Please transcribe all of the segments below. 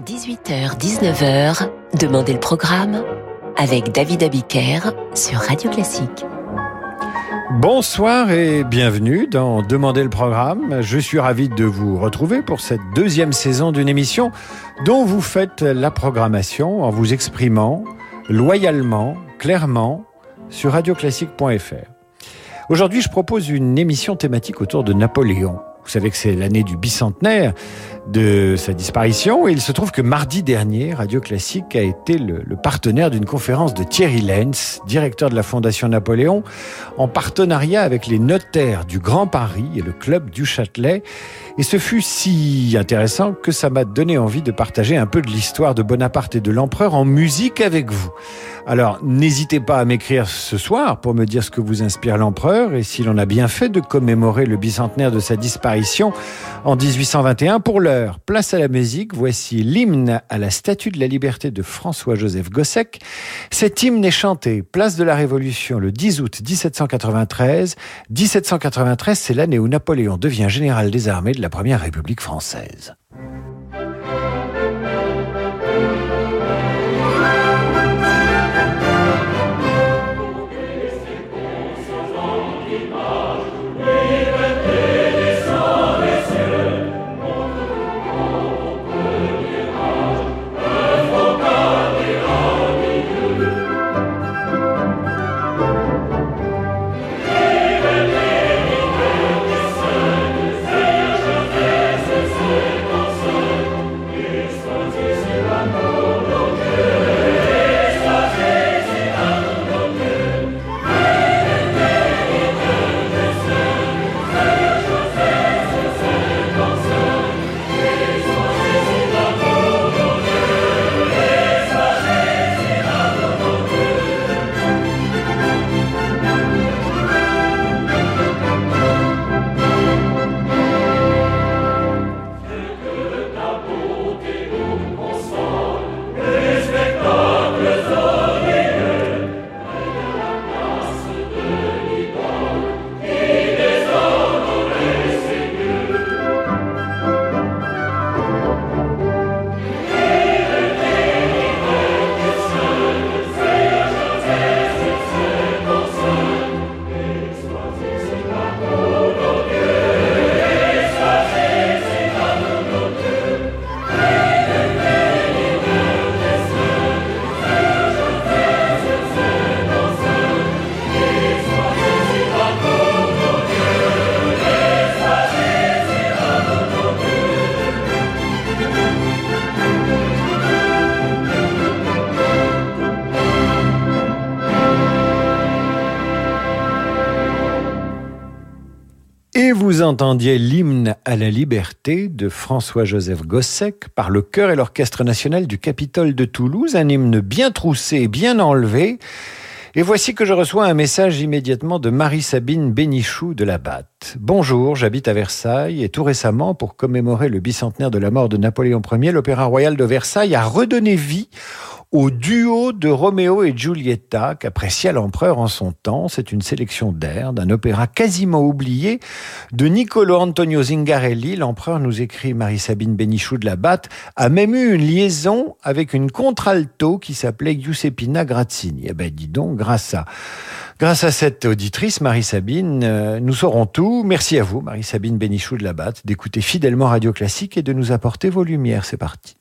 18h-19h, Demandez le programme avec David Abiker sur Radio Classique. Bonsoir et bienvenue dans Demandez le programme. Je suis ravi de vous retrouver pour cette deuxième saison d'une émission dont vous faites la programmation en vous exprimant loyalement, clairement sur radioclassique.fr. Aujourd'hui, je propose une émission thématique autour de Napoléon. Vous savez que c'est l'année du bicentenaire de sa disparition et il se trouve que mardi dernier, Radio Classique a été le, partenaire d'une conférence de Thierry Lenz, directeur de la Fondation Napoléon, en partenariat avec les notaires du Grand Paris et le club du Châtelet. Et ce fut si intéressant que ça m'a donné envie de partager un peu de l'histoire de Bonaparte et de l'empereur en musique avec vous. Alors, n'hésitez pas à m'écrire ce soir pour me dire ce que vous inspire l'empereur et s'il en a bien fait de commémorer le bicentenaire de sa disparition en 1821. Pour place à la musique, voici l'hymne à la Statue de la Liberté de François-Joseph Gossec. Cet hymne est chanté place de la Révolution le 10 août 1793. 1793, c'est l'année où Napoléon devient général des armées de la Première République française. Entendiez l'hymne à la liberté de François-Joseph Gossec par le chœur et l'orchestre national du Capitole de Toulouse, un hymne bien troussé, bien enlevé. Et voici que je reçois un message immédiatement de Marie-Sabine Bénichou de la Batte. Bonjour, j'habite à Versailles et tout récemment, pour commémorer le bicentenaire de la mort de Napoléon Ier, l'Opéra Royal de Versailles a redonné vie au duo de Roméo et Giulietta qu'apprécia l'empereur en son temps. C'est une sélection d'air d'un opéra quasiment oublié de Niccolo Antonio Zingarelli. L'empereur, nous écrit Marie-Sabine Benichou de la Batte, a même eu une liaison avec une contralto qui s'appelait Giuseppina Grazzini. Eh ben, dis donc, grâce à Grâce à cette auditrice, Marie-Sabine, euh, nous saurons tout. Merci à vous, Marie-Sabine Benichou de la Batte, d'écouter fidèlement Radio Classique et de nous apporter vos lumières. C'est parti.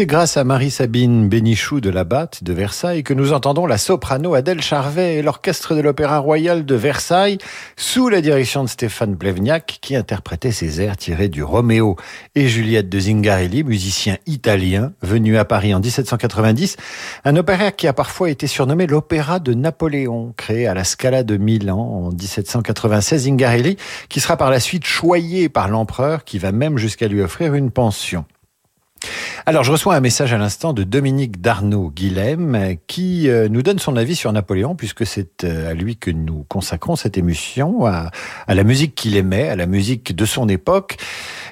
C'est grâce à Marie-Sabine Bénichou de la Batte de Versailles que nous entendons la soprano Adèle Charvet et l'orchestre de l'Opéra Royal de Versailles sous la direction de Stéphane Plevniak qui interprétait ces airs tirés du Roméo et Juliette de Zingarelli, musicien italien venu à Paris en 1790, un opéra qui a parfois été surnommé l'opéra de Napoléon, créé à la Scala de Milan en 1796. Zingarelli qui sera par la suite choyé par l'empereur qui va même jusqu'à lui offrir une pension. Alors, je reçois un message à l'instant de Dominique Darnaud Guilhem qui euh, nous donne son avis sur Napoléon, puisque c'est euh, à lui que nous consacrons cette émission, à, la musique qu'il aimait, à la musique de son époque.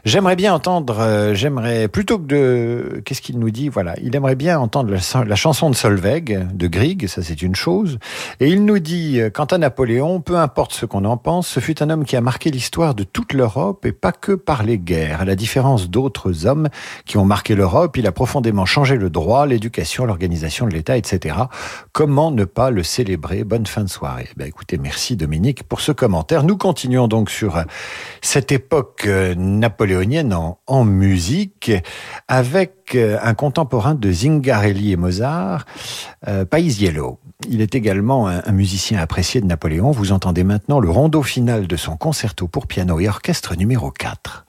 J'aimerais bien entendre, euh, j'aimerais plutôt que de, qu'est-ce qu'il nous dit Voilà, il aimerait bien entendre la, chanson de Solveig, de Grieg, ça c'est une chose. Et il nous dit, quant à Napoléon, peu importe ce qu'on en pense, ce fut un homme qui a marqué l'histoire de toute l'Europe et pas que par les guerres, à la différence d'autres hommes qui ont marqué l'Europe il a profondément changé le droit, l'éducation, l'organisation de l'État, etc. Comment ne pas le célébrer? Bonne fin de soirée. Ben, écoutez, merci Dominique pour ce commentaire. Nous continuons donc sur euh, cette époque euh, napoléonienne en, musique avec euh, un contemporain de Zingarelli et Mozart, Paisiello. Il est également un, un musicien apprécié de Napoléon. Vous entendez maintenant le rondo final de son concerto pour piano et orchestre numéro 4.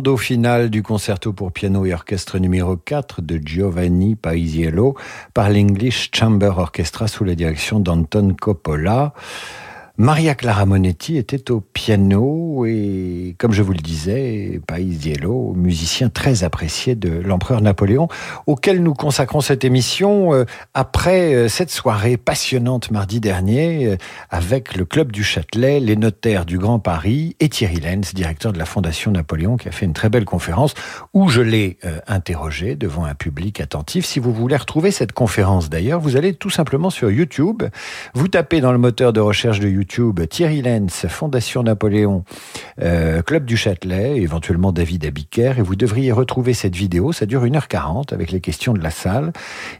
Rondo final du concerto pour piano et orchestre numéro 4 de Giovanni Paisiello par l'English Chamber Orchestra sous la direction d'Anton Coppola. Maria Clara Monetti était au piano et, comme je vous le disais, Paisiello, musicien très apprécié de l'empereur Napoléon, auquel nous consacrons cette émission euh, après euh, cette soirée passionnante mardi dernier euh, avec le Club du Châtelet, les notaires du Grand Paris et Thierry Lenz, directeur de la Fondation Napoléon, qui a fait une très belle conférence où je l'ai interrogé devant un public attentif. Si vous voulez retrouver cette conférence d'ailleurs, vous allez tout simplement sur YouTube, vous tapez dans le moteur de recherche de YouTube Thierry Lenz, Fondation Napoléon, euh, Club du Châtelet, éventuellement David Abiker, et vous devriez retrouver cette vidéo. Ça dure 1h40 avec les questions de la salle,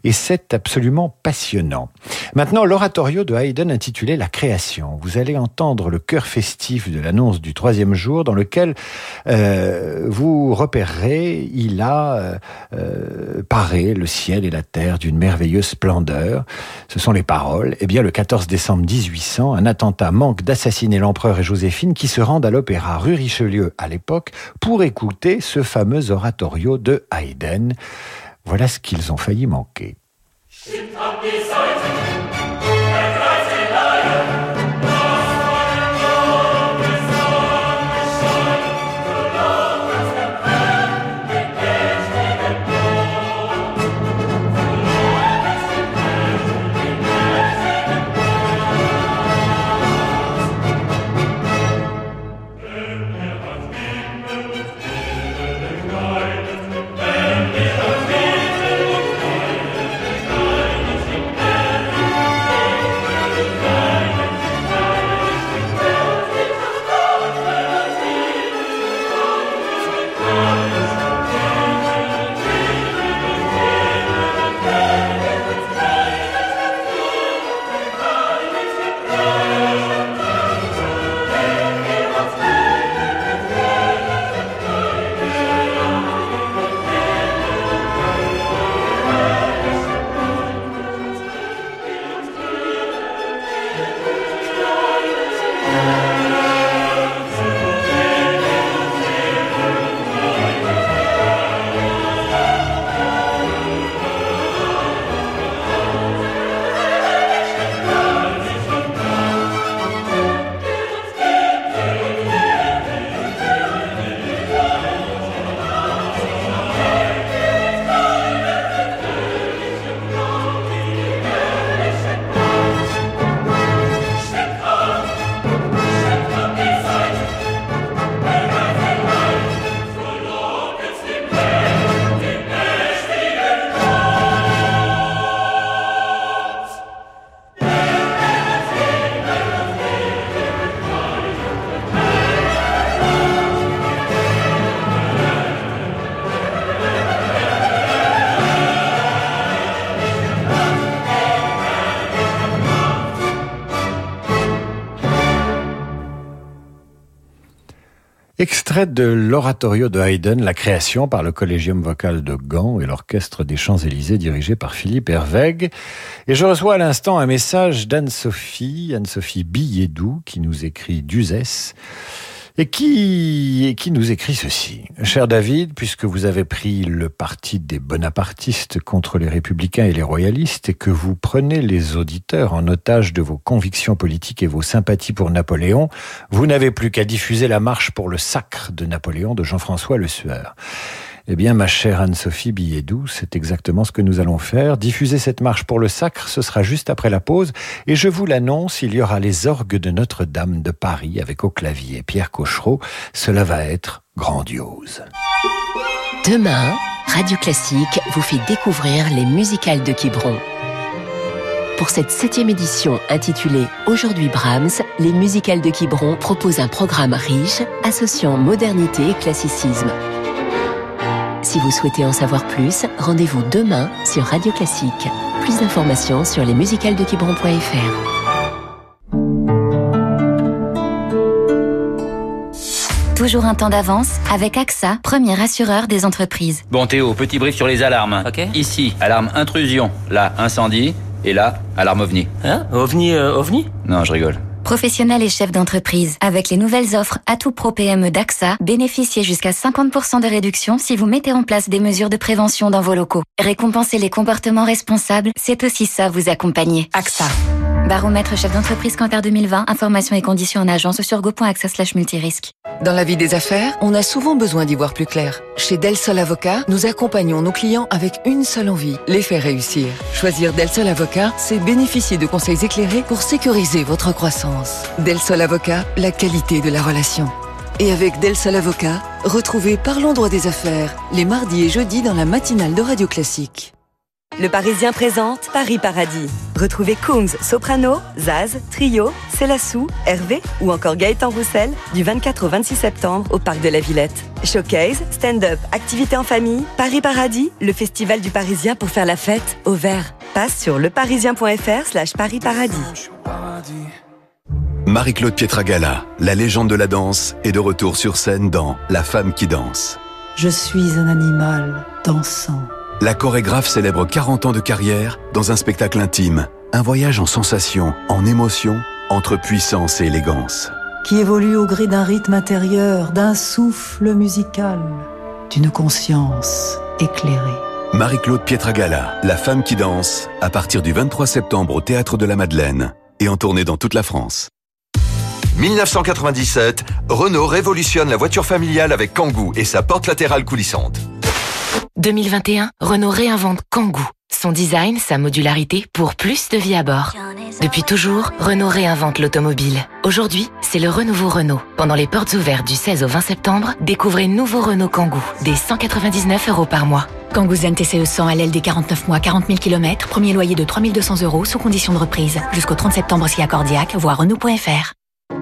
et c'est absolument passionnant. Maintenant, l'oratorio de Haydn intitulé La création. Vous allez entendre le chœur festif de l'annonce du troisième jour, dans lequel euh, vous repérerez, il a euh, paré le ciel et la terre d'une merveilleuse splendeur. Ce sont les paroles. Eh bien, le 14 décembre 1800, un attentat manque d'assassiner l'empereur et Joséphine qui se rendent à l'opéra rue Richelieu à l'époque pour écouter ce fameux oratorio de Haydn. Voilà ce qu'ils ont failli manquer. Extrait de l'oratorio de Haydn, La création par le Collégium vocal de Gand et l'Orchestre des Champs-Élysées dirigé par Philippe Hervègue. Et je reçois à l'instant un message d'Anne-Sophie, Anne-Sophie Billedou, qui nous écrit d'Uzès et qui, nous écrit ceci. Cher David, puisque vous avez pris le parti des bonapartistes contre les républicains et les royalistes et que vous prenez les auditeurs en otage de vos convictions politiques et vos sympathies pour Napoléon, vous n'avez plus qu'à diffuser la marche pour le sacre de Napoléon de Jean-François Le Sueur. Eh bien, ma chère Anne-Sophie Billedou, c'est exactement ce que nous allons faire. Diffuser cette marche pour le sacre, ce sera juste après la pause. Et je vous l'annonce, il y aura les orgues de Notre-Dame de Paris avec au clavier Pierre Cochereau. Cela va être grandiose. Demain, Radio Classique vous fait découvrir les musicales de Quiberon. Pour cette septième édition intitulée Aujourd'hui Brahms, les musicales de Quiberon proposent un programme riche associant modernité et classicisme. Si vous souhaitez en savoir plus, rendez-vous demain sur Radio Classique. Plus d'informations sur lesmusicalesdequiberon.fr. Toujours un temps d'avance avec AXA, premier assureur des entreprises. Bon Théo, petit brief sur les alarmes. Ok. Ici, alarme intrusion. Là, incendie. Et là, alarme ovni. Hein OVNI, euh, OVNI? Non, je rigole. Professionnels et chefs d'entreprise, avec les nouvelles offres Atout Pro PME d'AXA, bénéficiez jusqu'à 50% de réduction si vous mettez en place des mesures de prévention dans vos locaux. Récompenser les comportements responsables, c'est aussi ça vous accompagner. AXA. Baromètre chef d'entreprise Cantar 2020, informations et conditions en agence sur go.axa slash multirisque. Dans la vie des affaires, on a souvent besoin d'y voir plus clair. Chez Del Sol Avocat, nous accompagnons nos clients avec une seule envie, les faire réussir. Choisir Del Sol Avocat, c'est bénéficier de conseils éclairés pour sécuriser votre croissance. Del Sol Avocat, la qualité de la relation. Et avec Del Sol Avocat, retrouvez Parlons droit des affaires les mardis et jeudis dans la matinale de Radio Classique. Le Parisien présente Paris Paradis. Retrouvez Coombs, Soprano, Zaz, Trio, Célassou, Hervé ou encore Gaëtan Roussel du 24 au 26 septembre au Parc de la Villette. Showcase, stand-up, activités en famille, Paris Paradis, le festival du Parisien pour faire la fête au vert. Passe sur leparisien.fr slash Paris Paradis. Marie-Claude Pietragala, la légende de la danse, est de retour sur scène dans La femme qui danse. Je suis un animal dansant la chorégraphe célèbre 40 ans de carrière dans un spectacle intime, un voyage en sensations, en émotions, entre puissance et élégance. Qui évolue au gré d'un rythme intérieur, d'un souffle musical, d'une conscience éclairée. Marie-Claude Pietragala, La femme qui danse, à partir du 23 septembre au Théâtre de la Madeleine et en tournée dans toute la France. 1997, Renault révolutionne la voiture familiale avec Kangoo et sa porte latérale coulissante. 2021, Renault réinvente Kangoo. Son design, sa modularité pour plus de vie à bord. Depuis toujours, Renault réinvente l'automobile. Aujourd'hui, c'est le renouveau Renault. Pendant les portes ouvertes du 16 au 20 septembre, découvrez nouveau Renault Kangoo, des 199 euros par mois. Kangoo Zen TCE 100 à l'aile des 49 mois, 40 000 km, premier loyer de 3200 euros sous condition de reprise. Jusqu'au 30 septembre si accordiaque, voire Renault.fr.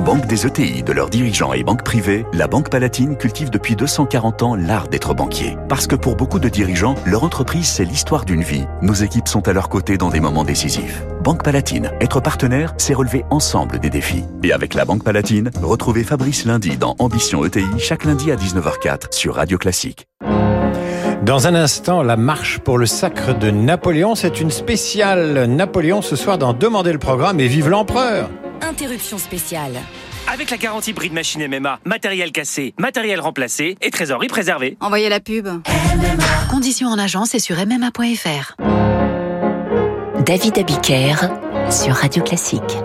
Banque des ETI, de leurs dirigeants et banques privées, la Banque Palatine cultive depuis 240 ans l'art d'être banquier. Parce que pour beaucoup de dirigeants, leur entreprise, c'est l'histoire d'une vie. Nos équipes sont à leur côté dans des moments décisifs. Banque Palatine, être partenaire, c'est relever ensemble des défis. Et avec la Banque Palatine, retrouvez Fabrice lundi dans Ambition ETI, chaque lundi à 19h04 sur Radio Classique. Dans un instant, la marche pour le sacre de Napoléon. C'est une spéciale Napoléon ce soir dans Demander le programme et vive l'empereur. Interruption spéciale. Avec la garantie prix de machine MMA, matériel cassé, matériel remplacé et trésorerie préservée. Envoyez la pub. Conditions en agence et sur MMA.fr. David Abiker sur Radio Classique.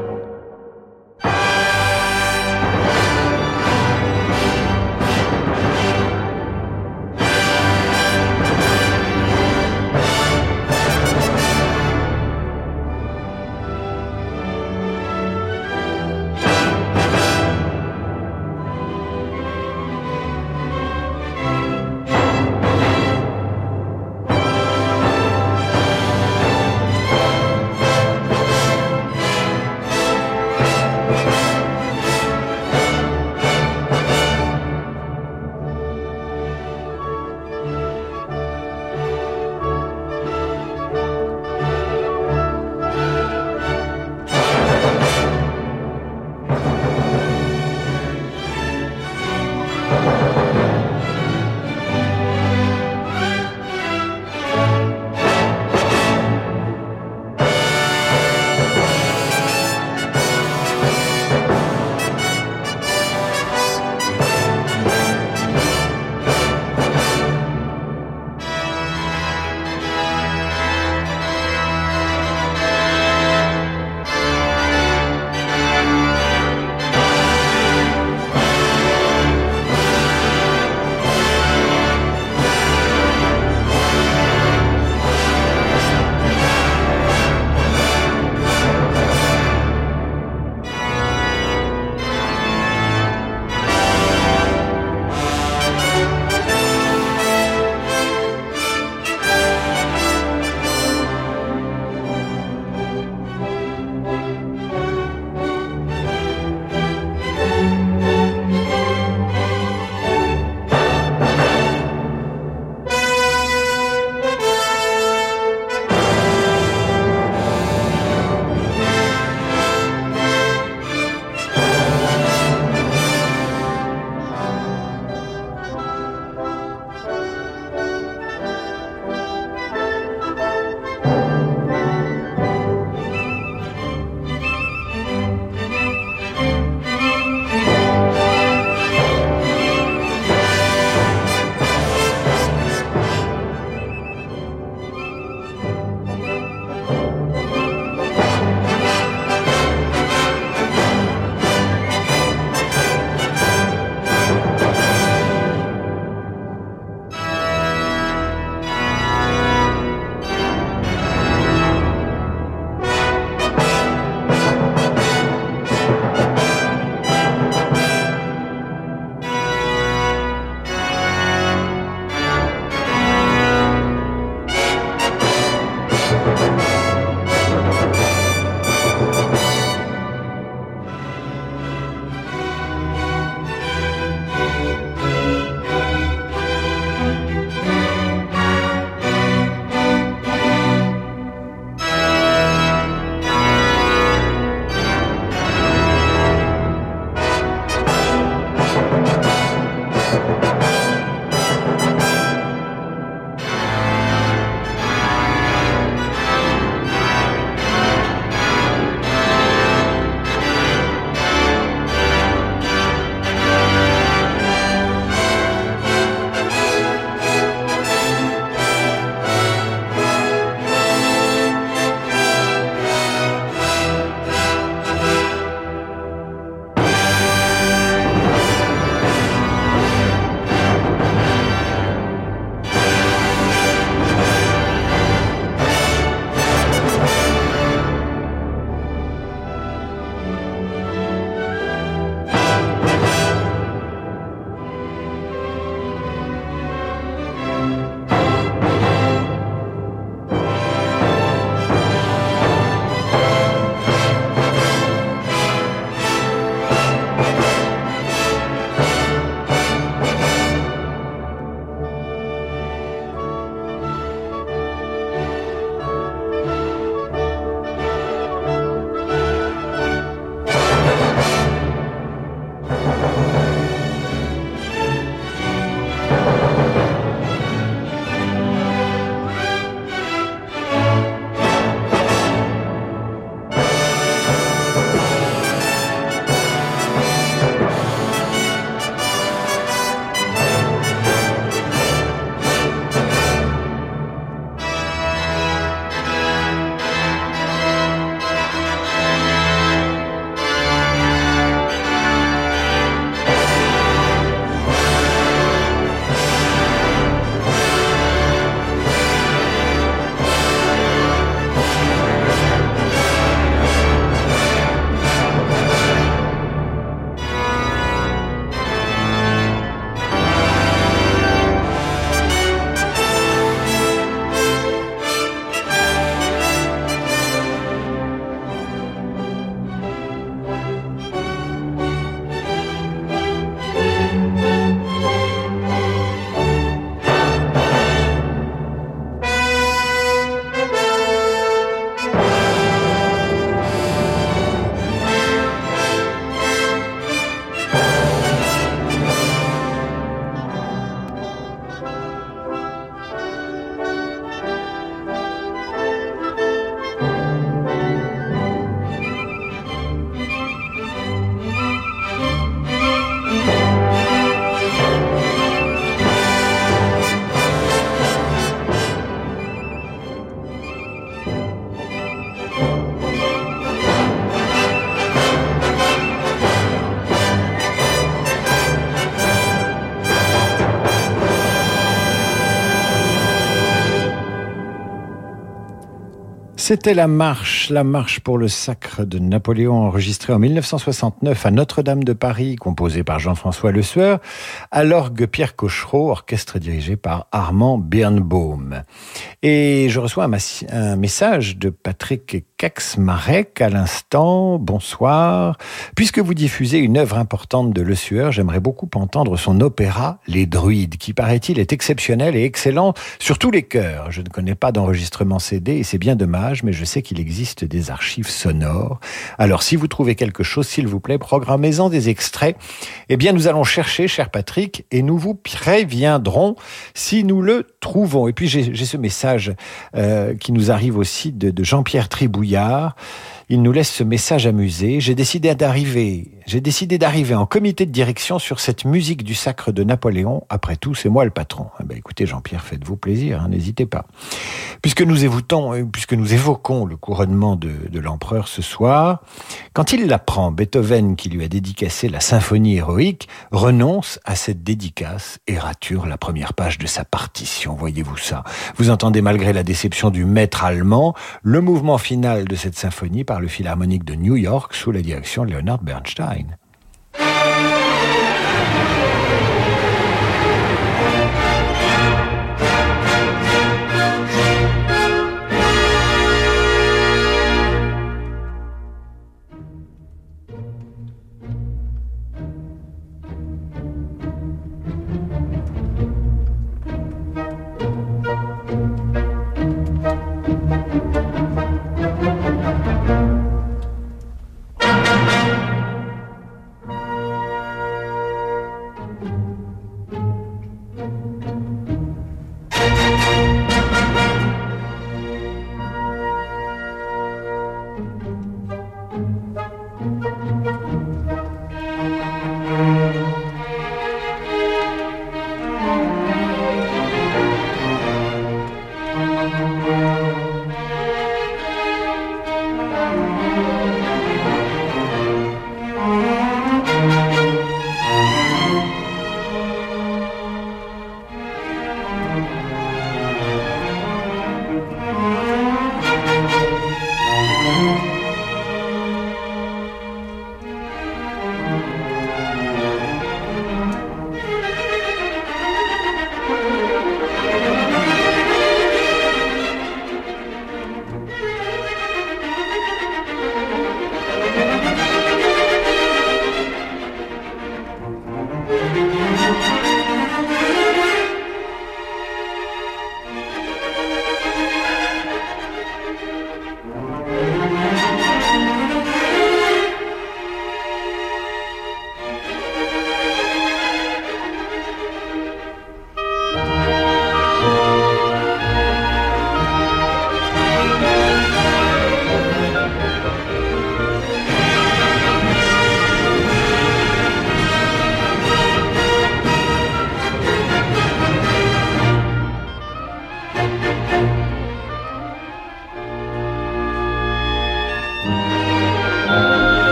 C'était la marche, la marche pour le sacre de Napoléon enregistrée en 1969 à Notre-Dame de Paris, composée par Jean-François Le Sueur, à l'orgue Pierre Cochereau, orchestre dirigé par Armand Birnbaum. Et je reçois un, message de Patrick Kaxmarek à l'instant. Bonsoir. Puisque vous diffusez une œuvre importante de Le Sueur, j'aimerais beaucoup entendre son opéra Les Druides, qui paraît-il est exceptionnel et excellent sur tous les chœurs. Je ne connais pas d'enregistrement CD et c'est bien dommage mais je sais qu'il existe des archives sonores. Alors, si vous trouvez quelque chose, s'il vous plaît, programmez-en des extraits. Eh bien, nous allons chercher, cher Patrick, et nous vous préviendrons si nous le trouvons. Et puis, j'ai ce message euh, qui nous arrive aussi de, de Jean-Pierre Tribouillard. Il nous laisse ce message amusé. J'ai décidé d'arriver, j'ai décidé d'arriver en comité de direction sur cette musique du sacre de Napoléon. Après tout, c'est moi le patron. Eh ben, écoutez, Jean-Pierre, faites-vous plaisir, hein, n'hésitez pas. Puisque nous évoquons, euh, puisque nous évoquons le couronnement de, de l'empereur ce soir, quand il l'apprend, Beethoven, qui lui a dédicacé la symphonie héroïque, renonce à cette dédicace et rature la première page de sa partition. Voyez-vous ça? Vous entendez, malgré la déception du maître allemand, le mouvement final de cette symphonie par le Philharmonique de New York sous la direction de Leonard Bernstein. line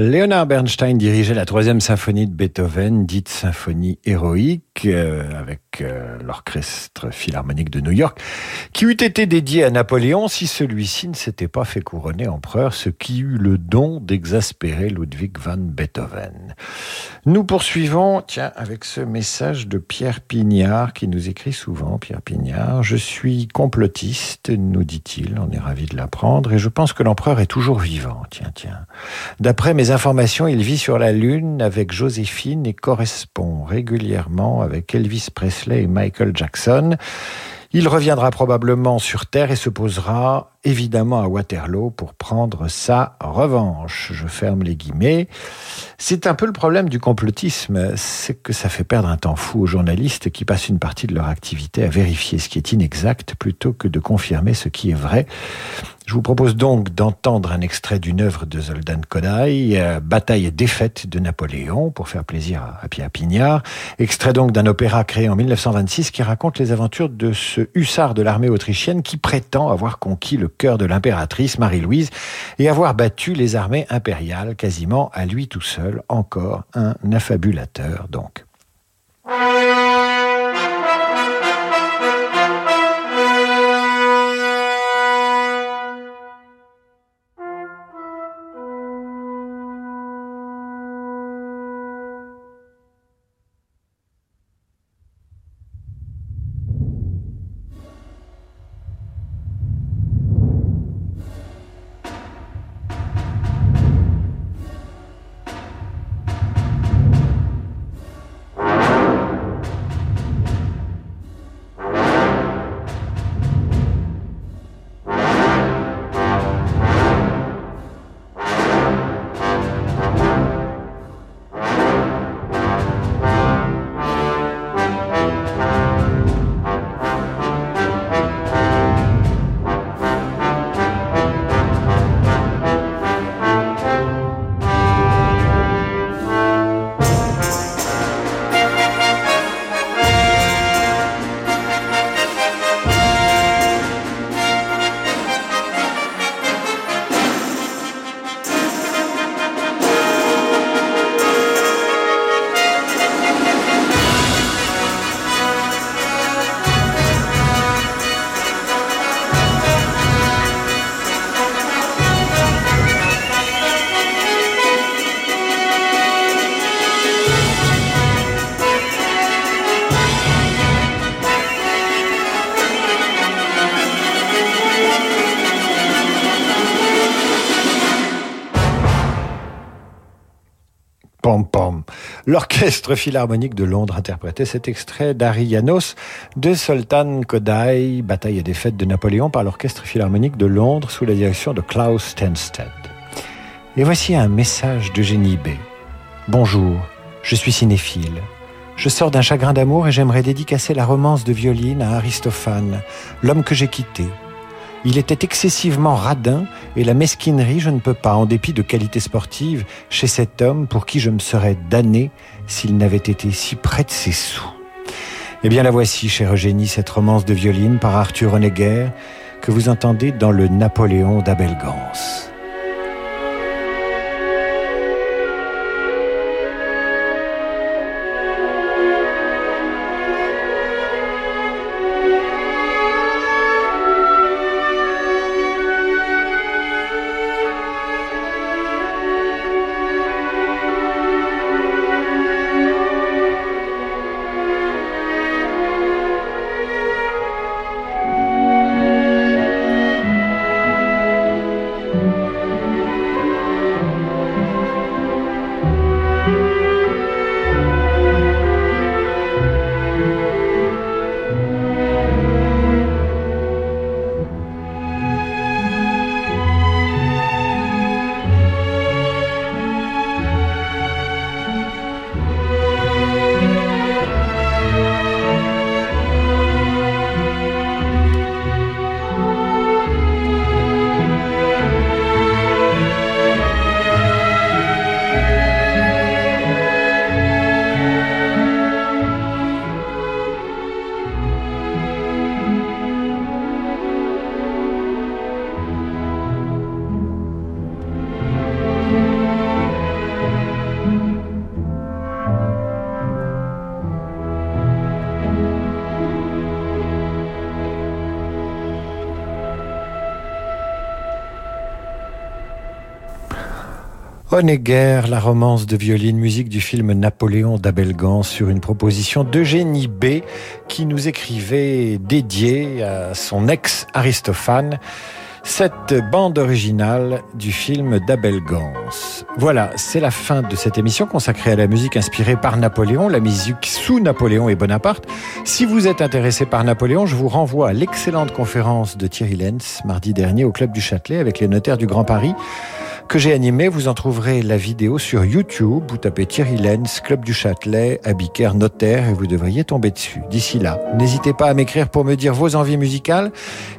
Leonard Bernstein dirigeait la troisième symphonie de Beethoven, dite symphonie héroïque, euh, avec euh, l'orchestre philharmonique de New York, qui eût été dédiée à Napoléon si celui-ci ne s'était pas fait couronner empereur, ce qui eut le don d'exaspérer Ludwig van Beethoven. Nous poursuivons, tiens, avec ce message de Pierre Pignard, qui nous écrit souvent, Pierre Pignard, je suis complotiste, nous dit-il, on est ravi de l'apprendre, et je pense que l'empereur est toujours vivant, tiens, tiens. D'après mes informations, il vit sur la Lune avec Joséphine et correspond régulièrement avec Elvis Presley et Michael Jackson. Il reviendra probablement sur Terre et se posera évidemment à Waterloo pour prendre sa revanche. Je ferme les guillemets. C'est un peu le problème du complotisme, c'est que ça fait perdre un temps fou aux journalistes qui passent une partie de leur activité à vérifier ce qui est inexact plutôt que de confirmer ce qui est vrai. Je vous propose donc d'entendre un extrait d'une œuvre de Zoldan Kodaï, euh, Bataille et défaite de Napoléon, pour faire plaisir à, Pierre Pignard. Extrait donc d'un opéra créé en 1926 qui raconte les aventures de ce hussard de l'armée autrichienne qui prétend avoir conquis le cœur de l'impératrice Marie-Louise et avoir battu les armées impériales quasiment à lui tout seul, encore un affabulateur donc. L'Orchestre Philharmonique de Londres interprétait cet extrait d'Arianos de Sultan Kodai, Bataille et défaite de Napoléon par l'Orchestre Philharmonique de Londres sous la direction de Klaus Stenstedt. Et voici un message d'Eugénie B. Bonjour, je suis cinéphile. Je sors d'un chagrin d'amour et j'aimerais dédicacer la romance de violine à Aristophane, l'homme que j'ai quitté, il était excessivement radin et la mesquinerie, je ne peux pas, en dépit de qualités sportives, chez cet homme pour qui je me serais damné s'il n'avait été si près de ses sous. Eh bien la voici, chère Eugénie, cette romance de violine par Arthur Honegger que vous entendez dans le Napoléon d'Abel Gance. Honegger, la romance de violine, musique du film Napoléon d'Abel Gans sur une proposition d'Eugénie B qui nous écrivait dédiée à son ex Aristophane cette bande originale du film d'Abel Gans. Voilà, c'est la fin de cette émission consacrée à la musique inspirée par Napoléon, la musique sous Napoléon et Bonaparte. Si vous êtes intéressé par Napoléon, je vous renvoie à l'excellente conférence de Thierry Lenz mardi dernier au Club du Châtelet avec les notaires du Grand Paris que j'ai animé. Vous en trouverez la vidéo sur YouTube. Vous tapez Thierry Lenz, Club du Châtelet, Abicaire, Notaire et vous devriez tomber dessus. D'ici là, n'hésitez pas à m'écrire pour me dire vos envies musicales.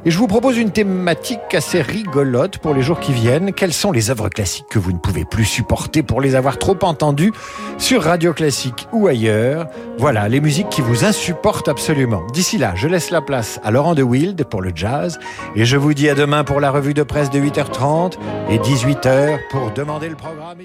Et je vous propose une thématique assez rigolote pour les jours qui viennent. Quelles sont les œuvres classiques que vous ne pouvez plus supporter pour les avoir trop entendues sur Radio Classique ou ailleurs? Voilà, les musiques qui vous insupportent absolument. D'ici là, je laisse la place à Laurent de Wild pour le jazz et je vous dis à demain pour la revue de presse de 8h30 et 18h pour demander le programme